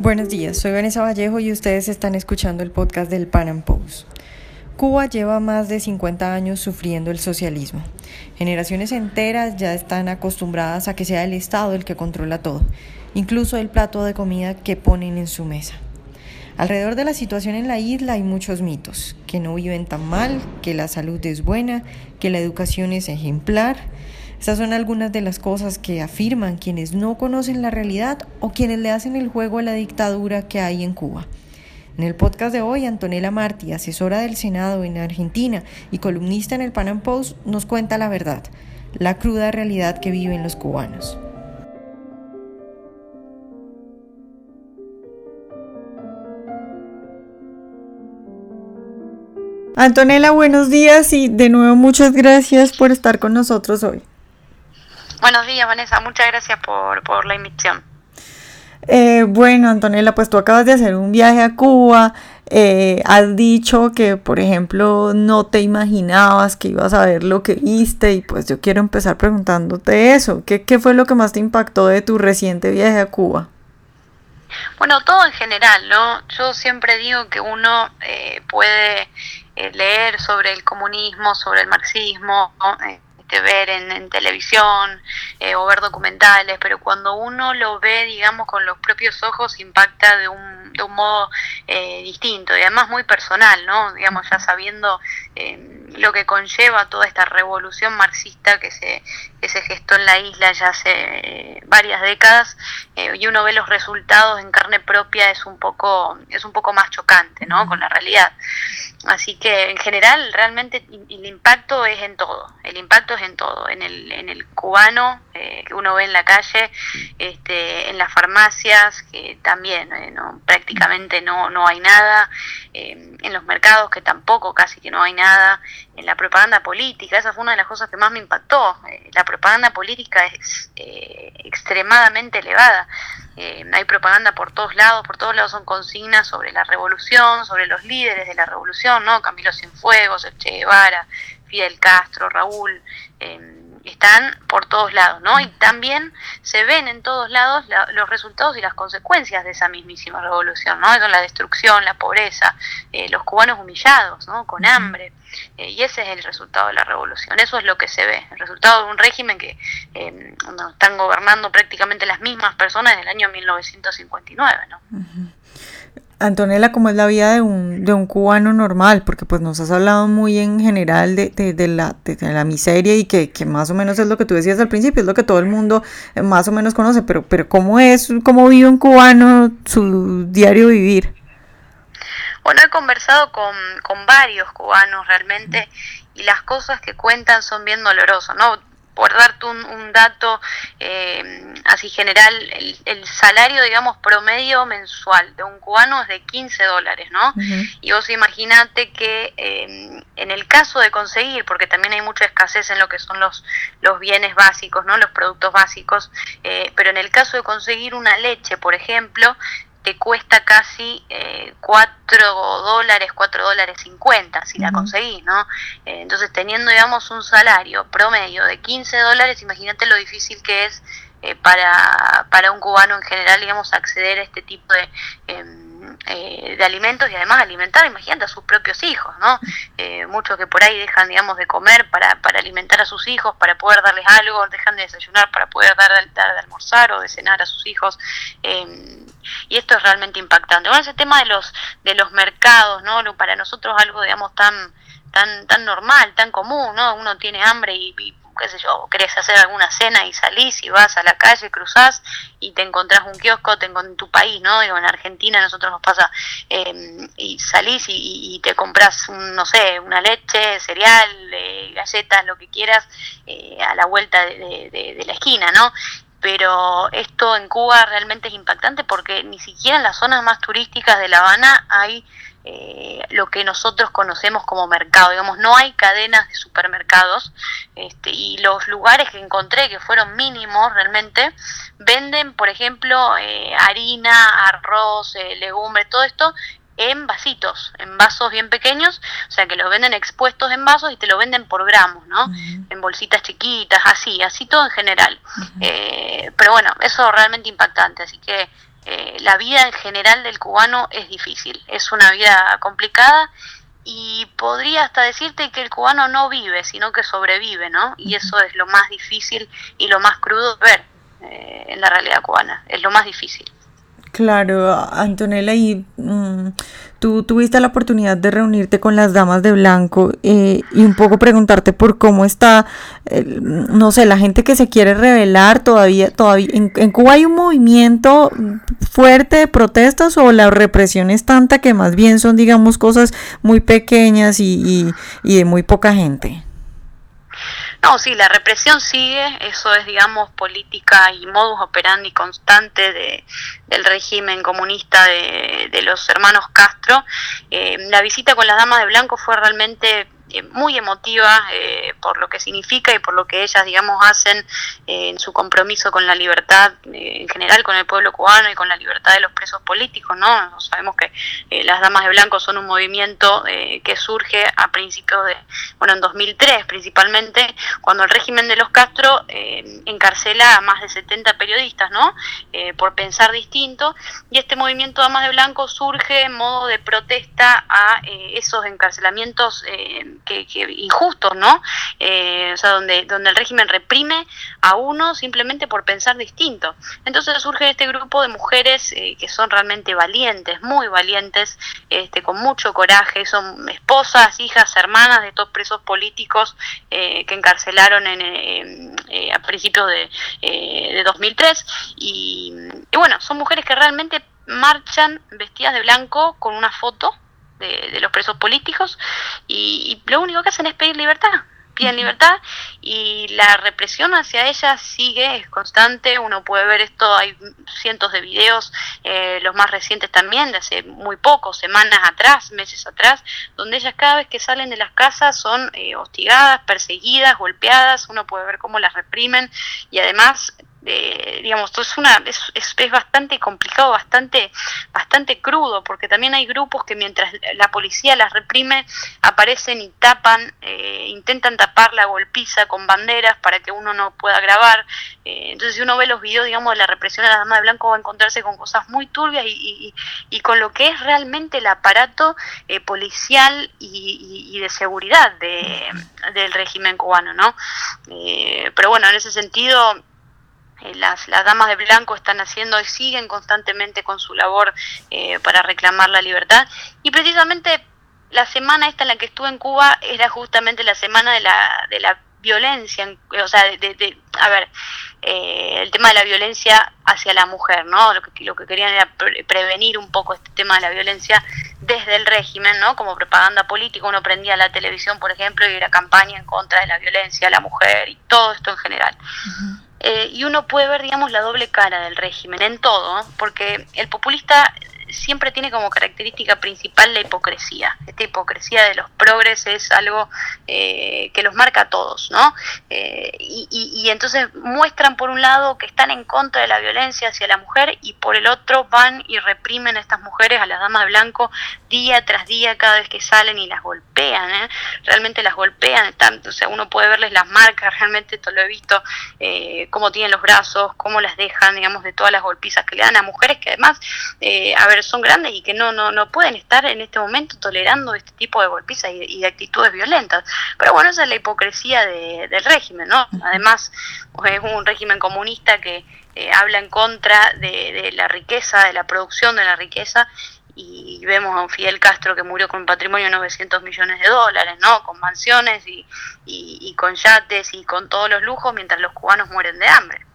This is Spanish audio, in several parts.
Buenos días, soy Vanessa Vallejo y ustedes están escuchando el podcast del Pan Am Post. Cuba lleva más de 50 años sufriendo el socialismo. Generaciones enteras ya están acostumbradas a que sea el Estado el que controla todo, incluso el plato de comida que ponen en su mesa. Alrededor de la situación en la isla hay muchos mitos, que no viven tan mal, que la salud es buena, que la educación es ejemplar, estas son algunas de las cosas que afirman quienes no conocen la realidad o quienes le hacen el juego a la dictadura que hay en Cuba. En el podcast de hoy, Antonella Martí, asesora del Senado en Argentina y columnista en el Pan Am Post, nos cuenta la verdad, la cruda realidad que viven los cubanos. Antonella, buenos días y de nuevo muchas gracias por estar con nosotros hoy. Buenos días, Vanessa. Muchas gracias por, por la invitación. Eh, bueno, Antonella, pues tú acabas de hacer un viaje a Cuba. Eh, has dicho que, por ejemplo, no te imaginabas que ibas a ver lo que viste y pues yo quiero empezar preguntándote eso. ¿Qué, qué fue lo que más te impactó de tu reciente viaje a Cuba? Bueno, todo en general, ¿no? Yo siempre digo que uno eh, puede leer sobre el comunismo, sobre el marxismo, ¿no? Ver en, televisión eh, o ver documentales, pero cuando uno lo ve, digamos, con los propios ojos, impacta de un, de un modo eh, distinto y además muy personal, ¿no? Digamos, ya sabiendo eh, lo que conlleva toda esta revolución marxista que se, que se gestó en la isla ya hace varias décadas y uno ve los resultados en carne propia es un poco es un poco más chocante no con la realidad. Así que en general realmente el impacto es en todo, el impacto es en todo, en el, en el cubano eh, que uno ve en la calle, este, en las farmacias que también eh, no, prácticamente no, no hay nada, eh, en los mercados que tampoco casi que no hay nada, en la propaganda política, esa fue una de las cosas que más me impactó, la propaganda política es extremadamente elevada. Eh, hay propaganda por todos lados, por todos lados son consignas sobre la revolución, sobre los líderes de la revolución, ¿no? Camilo Cienfuegos, Che Guevara, Fidel Castro, Raúl, eh, están por todos lados, ¿no? Y también se ven en todos lados los resultados y las consecuencias de esa mismísima revolución, ¿no? Son la destrucción, la pobreza, eh, los cubanos humillados, ¿no? Con hambre. Eh, y ese es el resultado de la revolución. Eso es lo que se ve, el resultado de un régimen que eh, están gobernando prácticamente las mismas personas en el año 1959, ¿no? Antonella, ¿cómo es la vida de un, de un cubano normal? Porque pues nos has hablado muy en general de, de, la, de, la miseria y que, que, más o menos es lo que tú decías al principio, es lo que todo el mundo eh, más o menos conoce, pero, pero ¿cómo es, cómo vive un cubano su diario vivir? Bueno, he conversado con, con varios cubanos realmente y las cosas que cuentan son bien dolorosas, ¿no? Por darte un, dato eh, así general, el, salario, digamos, promedio mensual de un cubano es de 15 dólares, ¿no? Y vos imaginate que eh, en el caso de conseguir, porque también hay mucha escasez en lo que son los, los bienes básicos, ¿no? Los productos básicos, eh, pero en el caso de conseguir una leche, por ejemplo, te cuesta casi eh, 4 dólares, 4 dólares 50 si la conseguís, ¿no? Eh, entonces teniendo, digamos, un salario promedio de 15 dólares, imagínate lo difícil que es eh, para, para un cubano en general, digamos, acceder a este tipo de... Eh, de alimentos y además alimentar, imagínate, a sus propios hijos, ¿no? Eh, muchos que por ahí dejan, digamos, de comer para, para alimentar a sus hijos, para poder darles algo, dejan de desayunar para poder dar, de almorzar o de cenar a sus hijos. Eh, y esto es realmente impactante. Bueno, ese tema de los, de los mercados, ¿no? Para nosotros algo, digamos, tan tan tan normal, tan común, ¿no? Uno tiene hambre y qué sé yo, querés hacer alguna cena y salís y vas a la calle, cruzás y te encontrás un kiosco te en tu país, ¿no? Digo, en Argentina nosotros nos pasa, eh, y salís y, te compras, no sé, una leche, cereal, eh, galletas, lo que quieras, eh, a la vuelta de la esquina, ¿no? pero esto en Cuba realmente es impactante porque ni siquiera en las zonas más turísticas de La Habana hay eh, lo que nosotros conocemos como mercado, digamos, no hay cadenas de supermercados este, y los lugares que encontré, que fueron mínimos realmente, venden, por ejemplo, eh, harina, arroz, eh, legumbres, todo esto en vasitos, en vasos bien pequeños, o sea que los venden expuestos en vasos y te lo venden por gramos, ¿no? En bolsitas chiquitas, así, así todo en general. Eh, pero bueno, eso realmente impactante, así que eh, la vida en general del cubano es difícil, es una vida complicada y podría hasta decirte que el cubano no vive, sino que sobrevive, ¿no? Y eso es lo más difícil y lo más crudo de ver eh, en la realidad cubana, es lo más difícil. Claro, Antonella, y mm, tú tuviste la oportunidad de reunirte con las damas de blanco eh, y un poco preguntarte por cómo está, no sé, la gente que se quiere rebelar todavía, todavía en, Cuba hay un movimiento fuerte de protestas o la represión es tanta que más bien son, digamos, cosas muy pequeñas y, y de muy poca gente. No, sí, la represión sigue, eso es, digamos, política y modus operandi constante de, del régimen comunista de, los hermanos Castro. Eh, la visita con las damas de blanco fue realmente eh, muy emotiva eh, por lo que significa y por lo que ellas, digamos, hacen eh, en su compromiso con la libertad en general, con el pueblo cubano y con la libertad de los presos políticos, ¿no? Sabemos que las Damas de Blanco son un movimiento que surge a principios de, bueno, en 2003 principalmente, cuando el régimen de los Castro encarcela a más de 70 periodistas, ¿no? por pensar distinto, y este movimiento Damas de Blanco surge en modo de protesta a esos encarcelamientos que, injustos, ¿no? Eh, o sea, donde, donde el régimen reprime a uno simplemente por pensar distinto. Entonces surge este grupo de mujeres eh, que son realmente valientes, muy valientes, este, con mucho coraje, son esposas, hijas, hermanas de estos presos políticos eh, que encarcelaron en, a principios de, de 2003 y, y bueno, son mujeres que realmente marchan vestidas de blanco con una foto de, los presos políticos y, lo único que hacen es pedir libertad piden libertad y la represión hacia ellas sigue, es constante, uno puede ver esto, hay cientos de videos, eh, los más recientes también, de hace muy poco, semanas atrás, meses atrás, donde ellas cada vez que salen de las casas son eh, hostigadas, perseguidas, golpeadas, uno puede ver cómo las reprimen y además eh, digamos, es, una, es, es, bastante complicado, bastante, bastante crudo, porque también hay grupos que mientras la policía las reprime, aparecen y tapan, eh, intentan tapar la golpiza con banderas para que uno no pueda grabar. Eh, entonces, si uno ve los videos, digamos, de la represión a la dama de blanco, va a encontrarse con cosas muy turbias y, y, con lo que es realmente el aparato eh, policial y, de seguridad de, del régimen cubano, ¿no? pero bueno, en ese sentido las, las, damas de blanco están haciendo y siguen constantemente con su labor eh, para reclamar la libertad. Y precisamente la semana esta en la que estuve en Cuba era justamente la semana de la, de la violencia, o sea, de, a ver, eh, el tema de la violencia hacia la mujer, ¿no? Lo que, lo que querían era prevenir un poco este tema de la violencia desde el régimen, ¿no? Como propaganda política, uno prendía la televisión, por ejemplo, y era campaña en contra de la violencia a la mujer y todo esto en general. Eh, y uno puede ver, digamos, la doble cara del régimen en todo, porque el populista siempre tiene como característica principal la hipocresía. Esta hipocresía de los progres es algo eh, que los marca a todos, ¿no? Eh, y, y, entonces muestran por un lado que están en contra de la violencia hacia la mujer y por el otro van y reprimen a estas mujeres, a las damas de blanco, día tras día cada vez que salen y las golpean, ¿eh? Realmente las golpean tanto, o sea, uno puede verles las marcas, realmente esto lo he visto, eh, cómo tienen los brazos, cómo las dejan, digamos, de todas las golpizas que le dan a mujeres que además, a ver, son grandes y que no, no, no pueden estar en este momento tolerando este tipo de golpizas y, de actitudes violentas. Pero bueno, esa es la hipocresía del régimen, ¿no? Además, es un régimen comunista que eh, habla en contra de, la riqueza, de la producción de la riqueza y vemos a un Fidel Castro que murió con un patrimonio de 900 millones de dólares, ¿no? Con mansiones y, y, con yates y con todos los lujos, mientras los cubanos mueren de hambre.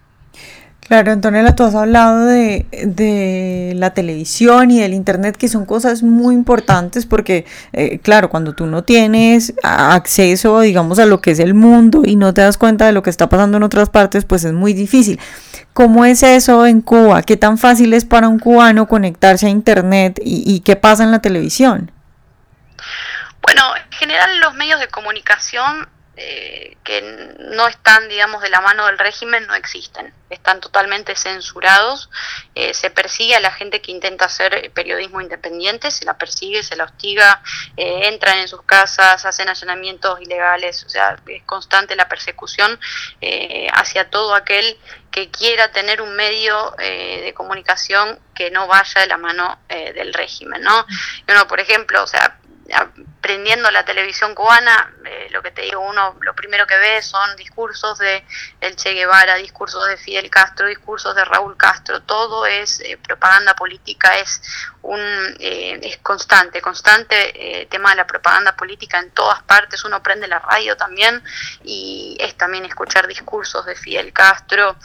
Claro, Antonella, tú has hablado de, de, la televisión y del Internet, que son cosas muy importantes porque, eh, claro, cuando tú no tienes acceso, digamos, a lo que es el mundo y no te das cuenta de lo que está pasando en otras partes, pues es muy difícil. ¿Cómo es eso en Cuba? ¿Qué tan fácil es para un cubano conectarse a Internet y, y qué pasa en la televisión? Bueno, en general los medios de comunicación eh, que no están, digamos, de la mano del régimen, no existen. Están totalmente censurados. Eh, se persigue a la gente que intenta hacer periodismo independiente, se la persigue, se la hostiga, eh, entran en sus casas, hacen allanamientos ilegales. O sea, es constante la persecución hacia todo aquel que quiera tener un medio de comunicación que no vaya de la mano del régimen, ¿no? Uno, por ejemplo, o sea, prendiendo la televisión cubana, eh, lo que te digo, uno lo primero que ve son discursos de el Che Guevara, discursos de Fidel Castro, discursos de Raúl Castro, todo es eh, propaganda política, es un eh, es constante, constante tema de la propaganda política en todas partes, uno prende la radio también y es también escuchar discursos de Fidel Castro,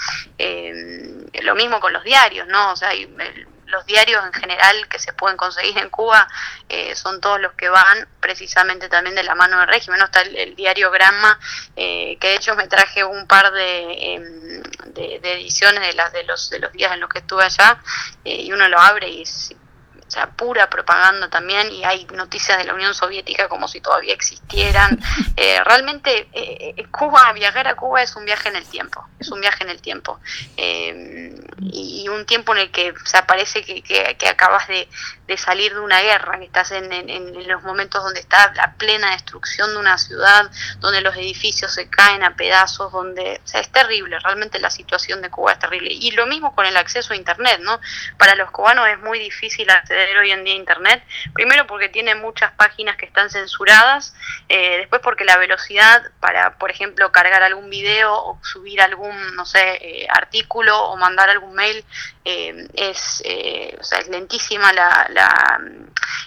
lo mismo con los diarios, ¿no? O sea, hay, los diarios en general que se pueden conseguir en Cuba eh, son todos los que van precisamente también de la mano del régimen. ¿no? Está el, diario Granma, eh, que de hecho me traje un par de, em, de, ediciones de, las, de, los, de los días en los que estuve allá eh, y uno lo abre y o sea, pura propaganda también, y hay noticias de la Unión Soviética como si todavía existieran. Eh, realmente, eh, eh, Cuba, viajar a Cuba es un viaje en el tiempo, es un viaje en el tiempo. y un tiempo en el que o parece que, que, acabas de, salir de una guerra, que estás en, en, los momentos donde está la plena destrucción de una ciudad, donde los edificios se caen a pedazos, donde, o sea, es terrible, realmente la situación de Cuba es terrible. Y lo mismo con el acceso a Internet, ¿no? Para los cubanos es muy difícil acceder hoy en día Internet. Primero porque tiene muchas páginas que están censuradas, eh, después porque la velocidad para, por ejemplo, cargar algún video o subir algún, no sé, eh, artículo o mandar algún mail eh, es, es lentísima la, la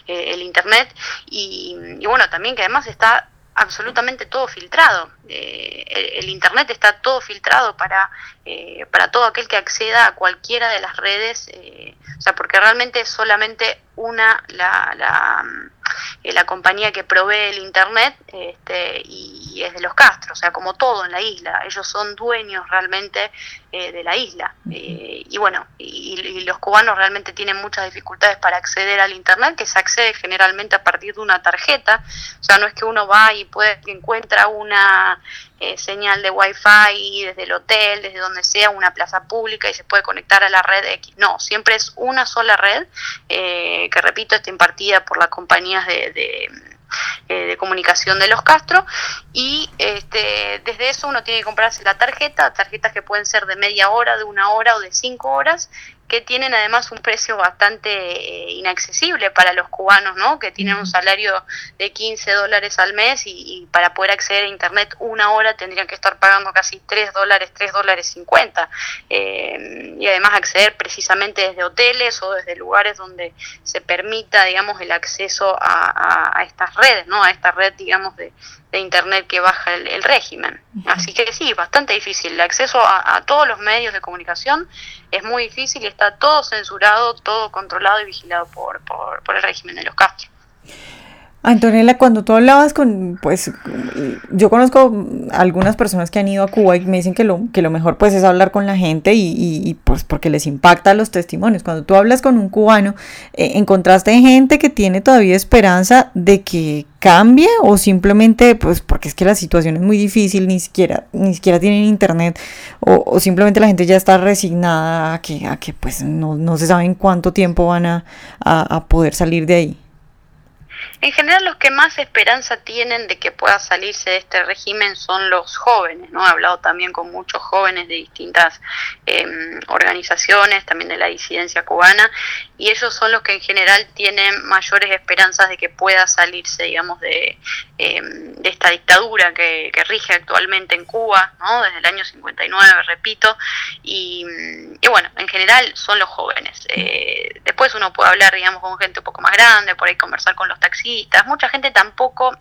el Internet y bueno, también que además está absolutamente todo filtrado. el, Internet está todo filtrado para, para todo aquel que acceda a cualquiera de las redes o sea, porque realmente solamente una la, la, eh, la compañía que provee el internet este, y es de los Castros, o sea, como todo en la isla, ellos son dueños realmente eh, de la isla. Eh, y bueno, y, los cubanos realmente tienen muchas dificultades para acceder al internet, que se accede generalmente a partir de una tarjeta, o sea, no es que uno va y puede encuentra una señal de wifi desde el hotel, desde donde sea, una plaza pública y se puede conectar a la red X. No, siempre es una sola red que repito, está impartida por las compañías de, de, eh, comunicación de los Castro y este, desde eso uno tiene que comprarse la tarjeta, tarjetas que pueden ser de media hora, de una hora o de cinco horas que tienen además un precio bastante eh, inaccesible para los cubanos, ¿no? que tienen un salario de 15 dólares al mes y, para poder acceder a Internet una hora tendrían que estar pagando casi 3 dólares, 3 dólares 50. Eh, y además acceder precisamente desde hoteles o desde lugares donde se permita, digamos, el acceso a, a estas redes, ¿no? a esta red, digamos, de, de Internet que baja el, régimen. Así que sí, bastante difícil. El acceso a, todos los medios de comunicación es muy difícil y está todo censurado, todo controlado y vigilado por, por, por el régimen de los Castro. Antonella, cuando tú hablabas con, pues, yo conozco algunas personas que han ido a Cuba y me dicen que lo, que lo mejor pues es hablar con la gente y, y, pues porque les impacta los testimonios. Cuando tú hablas con un cubano, eh, ¿encontraste gente que tiene todavía esperanza de que cambie o simplemente pues porque es que la situación es muy difícil, ni siquiera, ni siquiera tienen internet o, simplemente la gente ya está resignada a que, a que pues no, no se sabe en cuánto tiempo van a, a poder salir de ahí? En general los que más esperanza tienen de que pueda salirse de este régimen son los jóvenes, ¿no? He hablado también con muchos jóvenes de distintas em, organizaciones, también de la disidencia cubana, y ellos son los que en general tienen mayores esperanzas de que pueda salirse, digamos, de, em, de esta dictadura que, rige actualmente en Cuba, ¿no? Desde el año 59, repito, y, bueno, en general son los jóvenes. Eh, después uno puede hablar, digamos, con gente un poco más grande, por ahí conversar con los taxistas, mucha gente tampoco,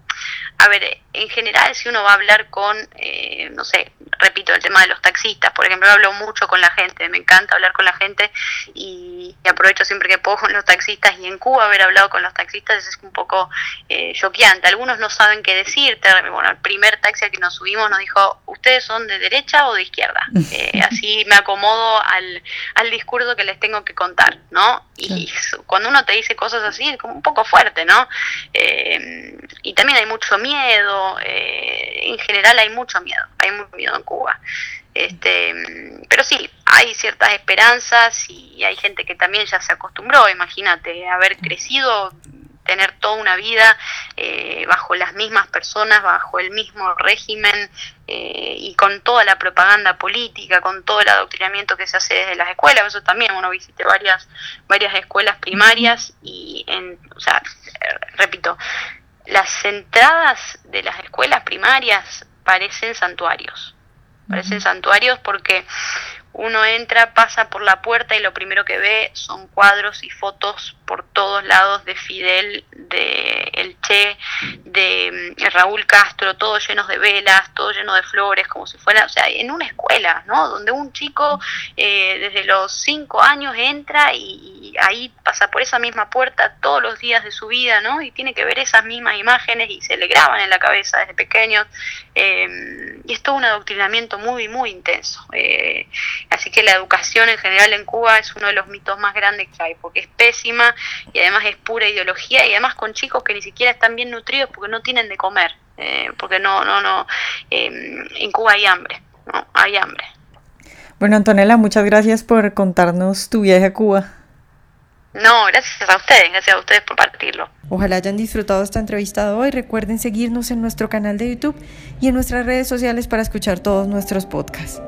a ver, en general si uno va a hablar con, eh, no sé, repito, el tema de los taxistas, por ejemplo, hablo mucho con la gente, me encanta hablar con la gente y, aprovecho siempre que puedo con los taxistas y en Cuba haber hablado con los taxistas es un poco eh, choqueante, algunos no saben qué decirte, bueno, el primer taxi al que nos subimos nos dijo, ¿ustedes son de derecha o de izquierda? Eh, así me acomodo al, al discurso que les tengo que contar, ¿no? Y cuando uno te dice cosas así es como un poco fuerte, ¿no? Eh, y también hay mucho miedo, eh, en general hay mucho miedo, hay mucho miedo en Cuba. Este, pero sí, hay ciertas esperanzas y hay gente que también ya se acostumbró, imagínate, haber crecido tener toda una vida eh, bajo las mismas personas, bajo el mismo régimen eh, y con toda la propaganda política, con todo el adoctrinamiento que se hace desde las escuelas. Eso también uno visite varias, varias escuelas primarias y, en, o sea, repito, las entradas de las escuelas primarias parecen santuarios. Parecen santuarios porque uno entra, pasa por la puerta y lo primero que ve son cuadros y fotos por todos lados de Fidel, de El Che, de mm, Raúl Castro, todos llenos de velas, todo lleno de flores, como si fuera, o sea, en una escuela, ¿no? Donde un chico eh, desde los cinco años entra y, ahí pasa por esa misma puerta todos los días de su vida, ¿no? Y tiene que ver esas mismas imágenes y se le graban en la cabeza desde pequeños. Eh, y es todo un adoctrinamiento muy, muy intenso. Eh, así que la educación en general en Cuba es uno de los mitos más grandes que hay, porque es pésima y además es pura ideología y además con chicos que ni siquiera están bien nutridos porque no tienen de comer, eh, porque no, no, no, em, en Cuba hay hambre, ¿no? Hay hambre. Bueno, Antonella, muchas gracias por contarnos tu viaje a Cuba. No, gracias a ustedes, gracias a ustedes por partirlo. Ojalá hayan disfrutado esta entrevista de hoy. Recuerden seguirnos en nuestro canal de YouTube y en nuestras redes sociales para escuchar todos nuestros podcasts.